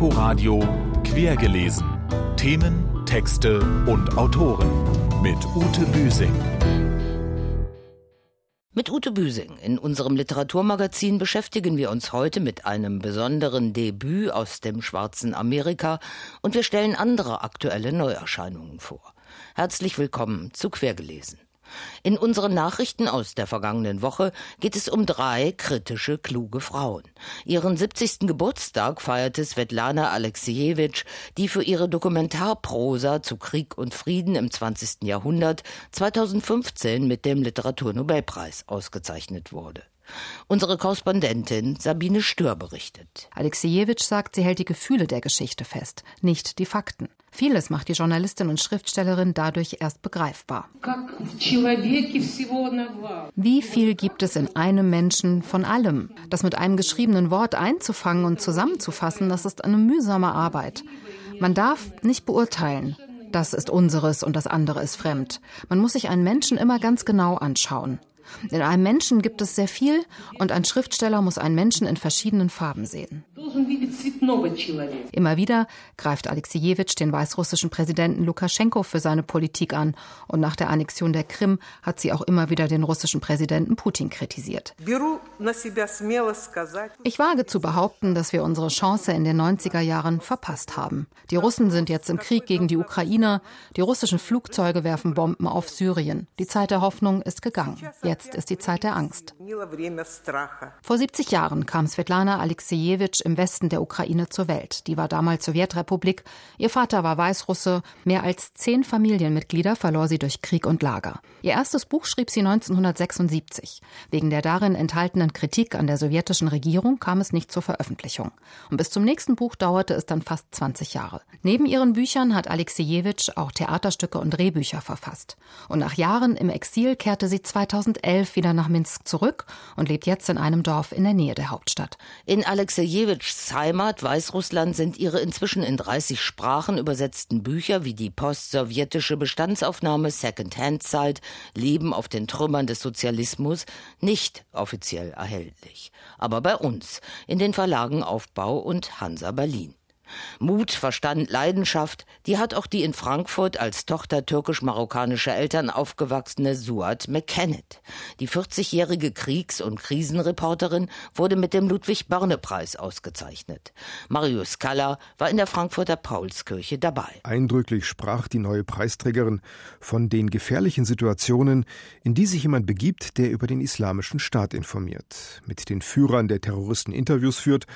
Inforadio Quergelesen. Themen, Texte und Autoren mit Ute Büsing. Mit Ute Büsing in unserem Literaturmagazin beschäftigen wir uns heute mit einem besonderen Debüt aus dem schwarzen Amerika und wir stellen andere aktuelle Neuerscheinungen vor. Herzlich willkommen zu Quergelesen. In unseren Nachrichten aus der vergangenen Woche geht es um drei kritische, kluge Frauen. Ihren 70. Geburtstag feierte Svetlana Alexejewitsch, die für ihre Dokumentarprosa zu Krieg und Frieden im 20. Jahrhundert 2015 mit dem Literaturnobelpreis ausgezeichnet wurde. Unsere Korrespondentin Sabine Stör berichtet. Alexejewitsch sagt, sie hält die Gefühle der Geschichte fest, nicht die Fakten. Vieles macht die Journalistin und Schriftstellerin dadurch erst begreifbar. Wie viel gibt es in einem Menschen von allem? Das mit einem geschriebenen Wort einzufangen und zusammenzufassen, das ist eine mühsame Arbeit. Man darf nicht beurteilen. Das ist unseres und das andere ist fremd. Man muss sich einen Menschen immer ganz genau anschauen. In einem Menschen gibt es sehr viel und ein Schriftsteller muss einen Menschen in verschiedenen Farben sehen. Immer wieder greift Alexejewitsch den weißrussischen Präsidenten Lukaschenko für seine Politik an und nach der Annexion der Krim hat sie auch immer wieder den russischen Präsidenten Putin kritisiert. Ich wage zu behaupten, dass wir unsere Chance in den 90er Jahren verpasst haben. Die Russen sind jetzt im Krieg gegen die Ukrainer, die russischen Flugzeuge werfen Bomben auf Syrien. Die Zeit der Hoffnung ist gegangen. Jetzt Jetzt ist die Zeit der Angst. Vor 70 Jahren kam Svetlana Alexejewitsch im Westen der Ukraine zur Welt. Die war damals Sowjetrepublik. Ihr Vater war Weißrusse. Mehr als zehn Familienmitglieder verlor sie durch Krieg und Lager. Ihr erstes Buch schrieb sie 1976. Wegen der darin enthaltenen Kritik an der sowjetischen Regierung kam es nicht zur Veröffentlichung. Und bis zum nächsten Buch dauerte es dann fast 20 Jahre. Neben ihren Büchern hat Alexejewitsch auch Theaterstücke und Drehbücher verfasst. Und nach Jahren im Exil kehrte sie 2011 2011 wieder nach Minsk zurück und lebt jetzt in einem Dorf in der Nähe der Hauptstadt. In Alexejewitschs Heimat Weißrussland sind ihre inzwischen in 30 Sprachen übersetzten Bücher wie die postsowjetische Bestandsaufnahme Second-Hand-Zeit Leben auf den Trümmern des Sozialismus nicht offiziell erhältlich. Aber bei uns, in den Verlagen Aufbau und Hansa Berlin. Mut, Verstand, Leidenschaft, die hat auch die in Frankfurt als Tochter türkisch-marokkanischer Eltern aufgewachsene Suat McKennet. Die 40-jährige Kriegs- und Krisenreporterin wurde mit dem Ludwig-Börne-Preis ausgezeichnet. Marius Kalla war in der Frankfurter Paulskirche dabei. Eindrücklich sprach die neue Preisträgerin von den gefährlichen Situationen, in die sich jemand begibt, der über den islamischen Staat informiert, mit den Führern der Terroristen Interviews führt,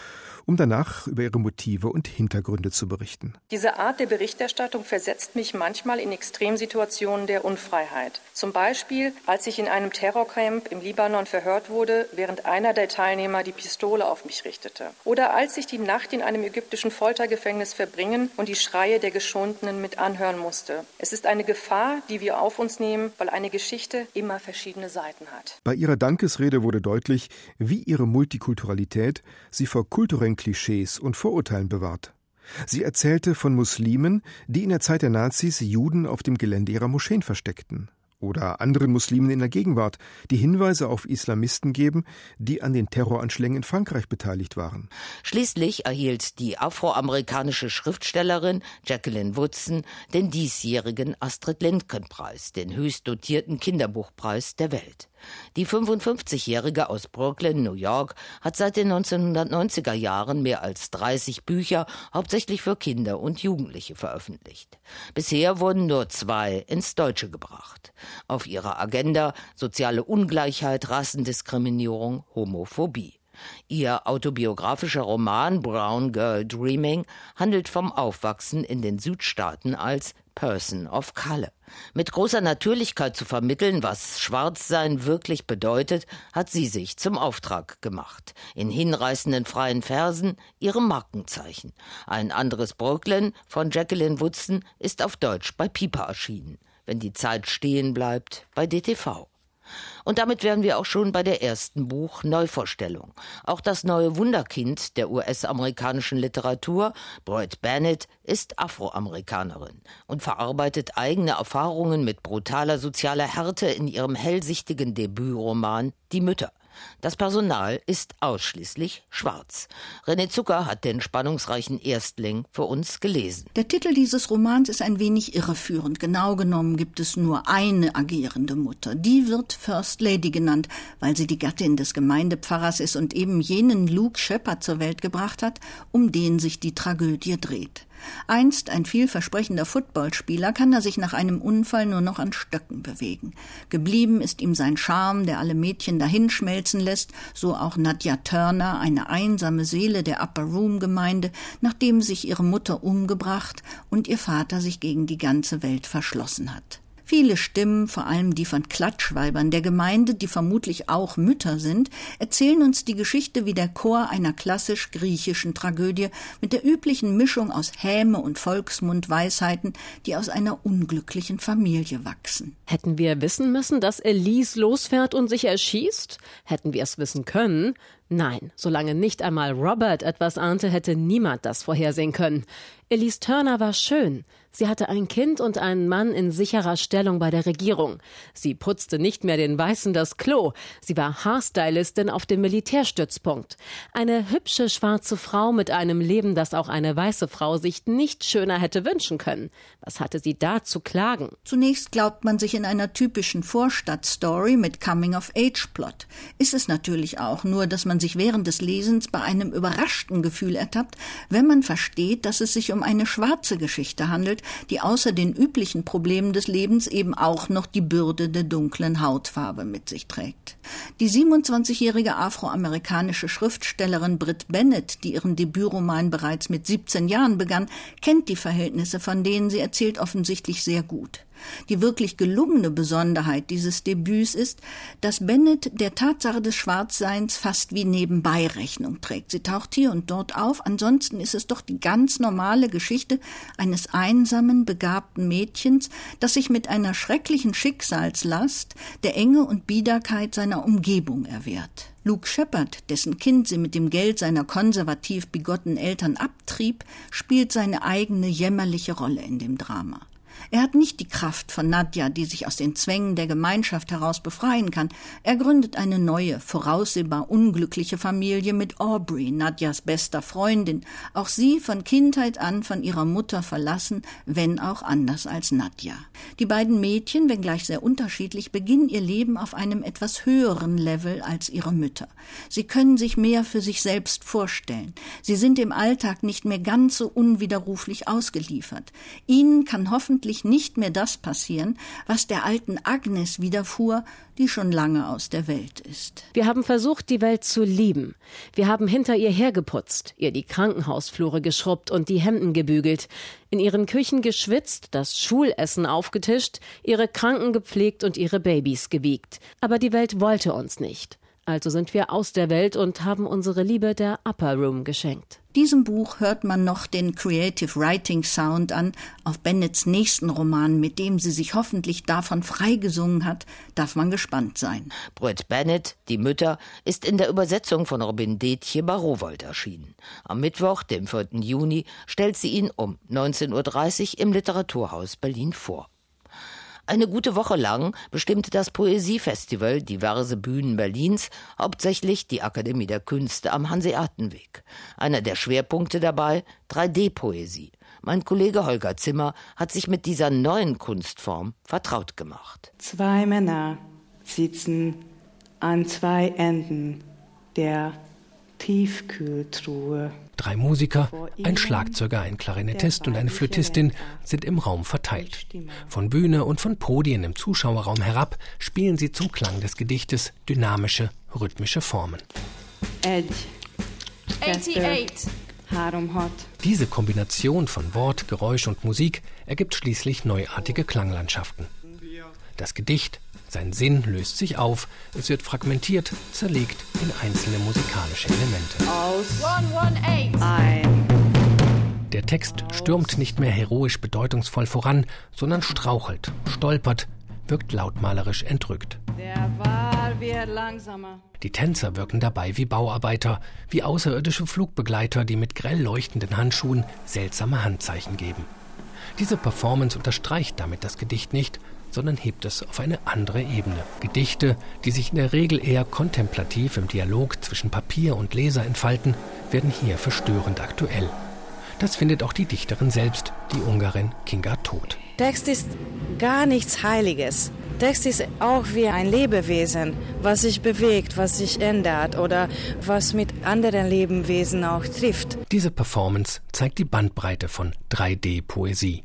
um danach über ihre Motive und Hintergründe Hintergründe zu berichten. Diese Art der Berichterstattung versetzt mich manchmal in Extremsituationen der Unfreiheit. Zum Beispiel, als ich in einem Terrorcamp im Libanon verhört wurde, während einer der Teilnehmer die Pistole auf mich richtete. Oder als ich die Nacht in einem ägyptischen Foltergefängnis verbringen und die Schreie der Geschundenen mit anhören musste. Es ist eine Gefahr, die wir auf uns nehmen, weil eine Geschichte immer verschiedene Seiten hat. Bei ihrer Dankesrede wurde deutlich, wie ihre Multikulturalität sie vor kulturellen Klischees und Vorurteilen bewahrt. Sie erzählte von Muslimen, die in der Zeit der Nazis Juden auf dem Gelände ihrer Moscheen versteckten, oder anderen Muslimen in der Gegenwart, die Hinweise auf Islamisten geben, die an den Terroranschlägen in Frankreich beteiligt waren. Schließlich erhielt die afroamerikanische Schriftstellerin Jacqueline Woodson den diesjährigen Astrid Lindgren Preis, den höchst dotierten Kinderbuchpreis der Welt. Die 55-Jährige aus Brooklyn, New York, hat seit den 1990er Jahren mehr als 30 Bücher, hauptsächlich für Kinder und Jugendliche, veröffentlicht. Bisher wurden nur zwei ins Deutsche gebracht. Auf ihrer Agenda soziale Ungleichheit, Rassendiskriminierung, Homophobie. Ihr autobiografischer Roman Brown Girl Dreaming handelt vom Aufwachsen in den Südstaaten als Person of Color. Mit großer Natürlichkeit zu vermitteln, was Schwarzsein wirklich bedeutet, hat sie sich zum Auftrag gemacht. In hinreißenden freien Versen ihre Markenzeichen. Ein anderes Brooklyn von Jacqueline Woodson ist auf Deutsch bei Piper erschienen. Wenn die Zeit stehen bleibt, bei DTV. Und damit wären wir auch schon bei der ersten Buch Neuvorstellung. Auch das neue Wunderkind der US-amerikanischen Literatur, Boyd Bennett, ist Afroamerikanerin und verarbeitet eigene Erfahrungen mit brutaler sozialer Härte in ihrem hellsichtigen Debütroman Die Mütter. Das Personal ist ausschließlich schwarz. René Zucker hat den spannungsreichen Erstling für uns gelesen. Der Titel dieses Romans ist ein wenig irreführend. Genau genommen gibt es nur eine agierende Mutter. Die wird First Lady genannt, weil sie die Gattin des Gemeindepfarrers ist und eben jenen Luke Shepard zur Welt gebracht hat, um den sich die Tragödie dreht. Einst ein vielversprechender Footballspieler kann er sich nach einem Unfall nur noch an Stöcken bewegen. Geblieben ist ihm sein Charme, der alle Mädchen dahinschmelzen lässt, so auch Nadja Turner, eine einsame Seele der Upper Room Gemeinde, nachdem sich ihre Mutter umgebracht und ihr Vater sich gegen die ganze Welt verschlossen hat. Viele Stimmen, vor allem die von Klatschweibern der Gemeinde, die vermutlich auch Mütter sind, erzählen uns die Geschichte wie der Chor einer klassisch griechischen Tragödie mit der üblichen Mischung aus Häme und Volksmundweisheiten, die aus einer unglücklichen Familie wachsen. Hätten wir wissen müssen, dass Elise losfährt und sich erschießt? Hätten wir es wissen können? Nein, solange nicht einmal Robert etwas ahnte, hätte niemand das vorhersehen können. Elise Turner war schön. Sie hatte ein Kind und einen Mann in sicherer Stellung bei der Regierung. Sie putzte nicht mehr den Weißen das Klo. Sie war Haarstylistin auf dem Militärstützpunkt. Eine hübsche schwarze Frau mit einem Leben, das auch eine weiße Frau sich nicht schöner hätte wünschen können. Was hatte sie da zu klagen? Zunächst glaubt man sich in einer typischen Vorstadtstory mit Coming-of-Age-Plot. Ist es natürlich auch, nur dass man sich während des Lesens bei einem überraschten Gefühl ertappt, wenn man versteht, dass es sich um eine schwarze Geschichte handelt, die außer den üblichen Problemen des Lebens eben auch noch die Bürde der dunklen Hautfarbe mit sich trägt. Die 27-jährige afroamerikanische Schriftstellerin Britt Bennett, die ihren Debütroman bereits mit 17 Jahren begann, kennt die Verhältnisse, von denen sie erzählt, offensichtlich sehr gut. Die wirklich gelungene Besonderheit dieses Debüts ist, dass Bennett der Tatsache des Schwarzseins fast wie nebenbei Rechnung trägt. Sie taucht hier und dort auf, ansonsten ist es doch die ganz normale Geschichte eines einsamen, begabten Mädchens, das sich mit einer schrecklichen Schicksalslast der Enge und Biederkeit seiner Umgebung erwehrt. Luke Shepard, dessen Kind sie mit dem Geld seiner konservativ bigotten Eltern abtrieb, spielt seine eigene jämmerliche Rolle in dem Drama. Er hat nicht die Kraft von Nadja, die sich aus den Zwängen der Gemeinschaft heraus befreien kann. Er gründet eine neue, voraussehbar unglückliche Familie mit Aubrey, Nadjas bester Freundin, auch sie von Kindheit an von ihrer Mutter verlassen, wenn auch anders als Nadja. Die beiden Mädchen, wenngleich sehr unterschiedlich, beginnen ihr Leben auf einem etwas höheren Level als ihre Mütter. Sie können sich mehr für sich selbst vorstellen. Sie sind im Alltag nicht mehr ganz so unwiderruflich ausgeliefert. Ihnen kann hoffentlich nicht mehr das passieren, was der alten Agnes widerfuhr, die schon lange aus der Welt ist. Wir haben versucht, die Welt zu lieben. Wir haben hinter ihr hergeputzt, ihr die Krankenhausflure geschrubbt und die Hemden gebügelt, in ihren Küchen geschwitzt, das Schulessen aufgetischt, ihre Kranken gepflegt und ihre Babys gewiegt. Aber die Welt wollte uns nicht. Also sind wir aus der Welt und haben unsere Liebe der Upper Room geschenkt. Diesem Buch hört man noch den Creative Writing Sound an auf Bennets nächsten Roman, mit dem sie sich hoffentlich davon freigesungen hat, darf man gespannt sein. Brett Bennett, Die Mütter, ist in der Übersetzung von Robin Detje bei Rowold erschienen. Am Mittwoch, dem 4. Juni, stellt sie ihn um 19.30 Uhr im Literaturhaus Berlin vor. Eine gute Woche lang bestimmte das Poesiefestival diverse Bühnen Berlins, hauptsächlich die Akademie der Künste am Hanseatenweg. Einer der Schwerpunkte dabei 3D-Poesie. Mein Kollege Holger Zimmer hat sich mit dieser neuen Kunstform vertraut gemacht. Zwei Männer sitzen an zwei Enden der Tiefkühltruhe. Drei Musiker, ein Schlagzeuger, ein Klarinettist und eine Flötistin sind im Raum verteilt. Von Bühne und von Podien im Zuschauerraum herab spielen sie zum Klang des Gedichtes dynamische, rhythmische Formen. Edge. 88. Diese Kombination von Wort, Geräusch und Musik ergibt schließlich neuartige Klanglandschaften. Das Gedicht, sein Sinn löst sich auf, es wird fragmentiert, zerlegt in einzelne musikalische Elemente. Aus 118. Ein. Der Text stürmt nicht mehr heroisch bedeutungsvoll voran, sondern strauchelt, stolpert, wirkt lautmalerisch entrückt. Der Wahl wird langsamer. Die Tänzer wirken dabei wie Bauarbeiter, wie außerirdische Flugbegleiter, die mit grell leuchtenden Handschuhen seltsame Handzeichen geben. Diese Performance unterstreicht damit das Gedicht nicht, sondern hebt es auf eine andere Ebene. Gedichte, die sich in der Regel eher kontemplativ im Dialog zwischen Papier und Leser entfalten, werden hier verstörend aktuell. Das findet auch die Dichterin selbst, die Ungarin Kinga Todt. Text ist gar nichts Heiliges. Text ist auch wie ein Lebewesen, was sich bewegt, was sich ändert oder was mit anderen Lebewesen auch trifft. Diese Performance zeigt die Bandbreite von 3D-Poesie.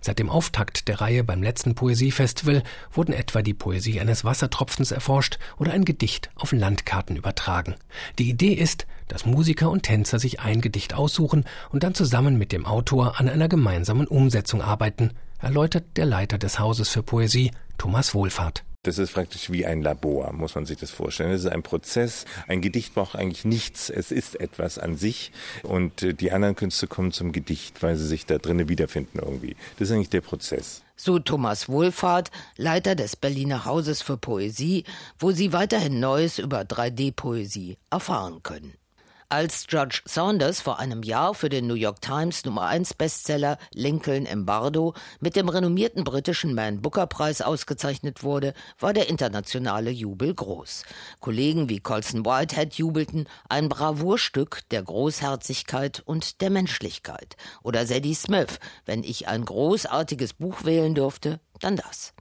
Seit dem Auftakt der Reihe beim letzten Poesiefestival wurden etwa die Poesie eines Wassertropfens erforscht oder ein Gedicht auf Landkarten übertragen. Die Idee ist, dass Musiker und Tänzer sich ein Gedicht aussuchen und dann zusammen mit dem Autor an einer gemeinsamen Umsetzung arbeiten, erläutert der Leiter des Hauses für Poesie, Thomas Wohlfahrt. Das ist praktisch wie ein Labor, muss man sich das vorstellen. Es ist ein Prozess. Ein Gedicht braucht eigentlich nichts. Es ist etwas an sich. Und äh, die anderen Künste kommen zum Gedicht, weil sie sich da drinnen wiederfinden irgendwie. Das ist eigentlich der Prozess. So Thomas Wohlfahrt, Leiter des Berliner Hauses für Poesie, wo Sie weiterhin Neues über 3D-Poesie erfahren können. Als George Saunders vor einem Jahr für den New York Times Nummer 1 Bestseller Lincoln im Bardo mit dem renommierten britischen Man Booker Preis ausgezeichnet wurde, war der internationale Jubel groß. Kollegen wie Colson Whitehead jubelten ein Bravourstück der Großherzigkeit und der Menschlichkeit. Oder Sadie Smith, wenn ich ein großartiges Buch wählen durfte, dann das.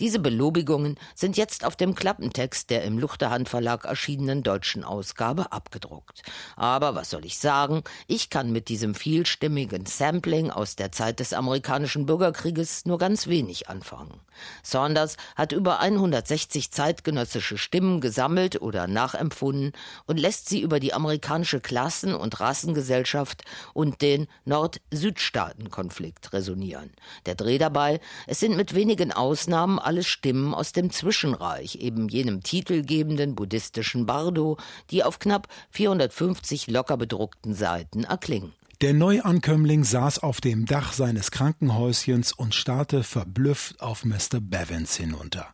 Diese Belobigungen sind jetzt auf dem Klappentext der im Luchterhand Verlag erschienenen deutschen Ausgabe abgedruckt. Aber was soll ich sagen? Ich kann mit diesem vielstimmigen Sampling aus der Zeit des amerikanischen Bürgerkrieges nur ganz wenig anfangen. Saunders hat über 160 zeitgenössische Stimmen gesammelt oder nachempfunden und lässt sie über die amerikanische Klassen- und Rassengesellschaft und den Nord-Süd-Staaten-Konflikt resonieren. Der Dreh dabei, es sind mit wenigen Ausnahmen alle Stimmen aus dem Zwischenreich, eben jenem titelgebenden buddhistischen Bardo, die auf knapp 450 locker bedruckten Seiten erklingen. Der Neuankömmling saß auf dem Dach seines Krankenhäuschens und starrte verblüfft auf Mr. Bevins hinunter.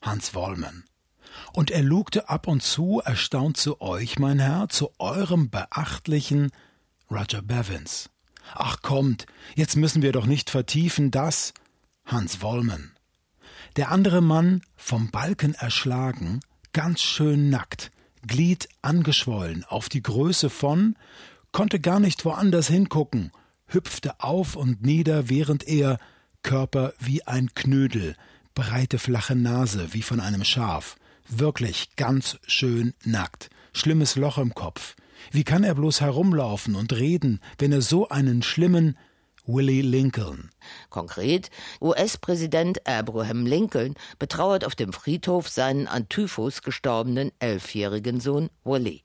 Hans Wollmann. Und er lugte ab und zu erstaunt zu euch, mein Herr, zu eurem beachtlichen Roger Bevins. Ach kommt, jetzt müssen wir doch nicht vertiefen das. Hans Wollmann. Der andere Mann, vom Balken erschlagen, ganz schön nackt, Glied angeschwollen, auf die Größe von konnte gar nicht woanders hingucken, hüpfte auf und nieder, während er Körper wie ein Knödel, breite flache Nase wie von einem Schaf, wirklich ganz schön nackt, schlimmes Loch im Kopf. Wie kann er bloß herumlaufen und reden, wenn er so einen schlimmen Willie Lincoln. Konkret, US-Präsident Abraham Lincoln betrauert auf dem Friedhof seinen an Typhus gestorbenen elfjährigen Sohn Willie.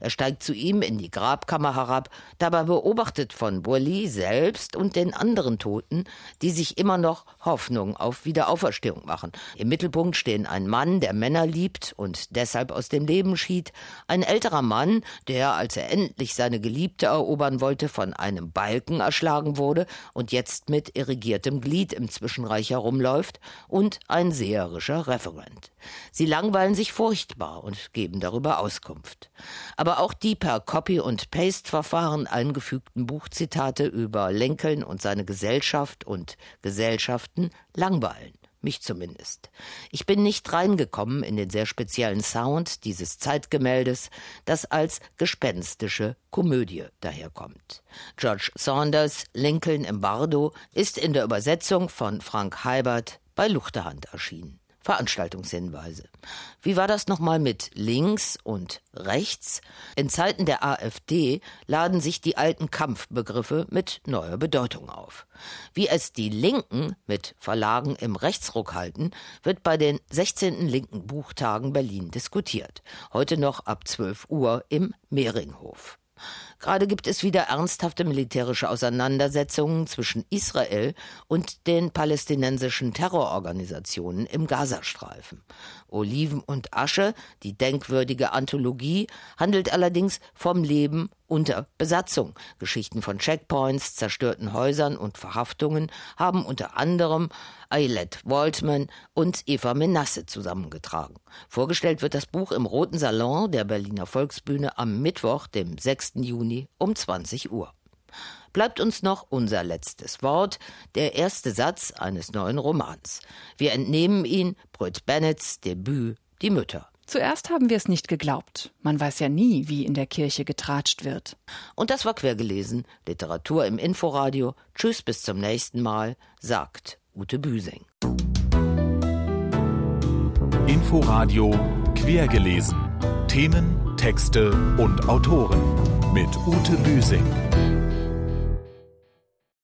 Er steigt zu ihm in die Grabkammer herab, dabei beobachtet von Boilly selbst und den anderen Toten, die sich immer noch Hoffnung auf Wiederauferstehung machen. Im Mittelpunkt stehen ein Mann, der Männer liebt und deshalb aus dem Leben schied, ein älterer Mann, der, als er endlich seine Geliebte erobern wollte, von einem Balken erschlagen wurde und jetzt mit irrigiertem Glied im Zwischenreich herumläuft, und ein seherischer Referent. Sie langweilen sich furchtbar und geben darüber Auskunft aber auch die per Copy- und Paste-Verfahren eingefügten Buchzitate über Lincoln und seine Gesellschaft und Gesellschaften langweilen mich zumindest. Ich bin nicht reingekommen in den sehr speziellen Sound dieses Zeitgemäldes, das als gespenstische Komödie daherkommt. George Saunders Lincoln im Bardo ist in der Übersetzung von Frank Heibert bei Luchterhand erschienen. Veranstaltungshinweise. Wie war das nochmal mit links und rechts? In Zeiten der AfD laden sich die alten Kampfbegriffe mit neuer Bedeutung auf. Wie es die Linken mit Verlagen im Rechtsruck halten, wird bei den 16. Linken Buchtagen Berlin diskutiert. Heute noch ab 12 Uhr im Mehringhof. Gerade gibt es wieder ernsthafte militärische Auseinandersetzungen zwischen Israel und den palästinensischen Terrororganisationen im Gazastreifen. Oliven und Asche, die denkwürdige Anthologie, handelt allerdings vom Leben unter Besatzung. Geschichten von Checkpoints, zerstörten Häusern und Verhaftungen haben unter anderem Ayelet Waltman und Eva Menasse zusammengetragen. Vorgestellt wird das Buch im Roten Salon der Berliner Volksbühne am Mittwoch, dem 6. Juni um 20 Uhr. Bleibt uns noch unser letztes Wort, der erste Satz eines neuen Romans. Wir entnehmen ihn Brit Bennets Debüt Die Mütter. Zuerst haben wir es nicht geglaubt. Man weiß ja nie, wie in der Kirche getratscht wird. Und das war quergelesen. Literatur im Inforadio. Tschüss, bis zum nächsten Mal, sagt Ute Büsing. Inforadio quergelesen. Themen, Texte und Autoren mit Ute Büsing.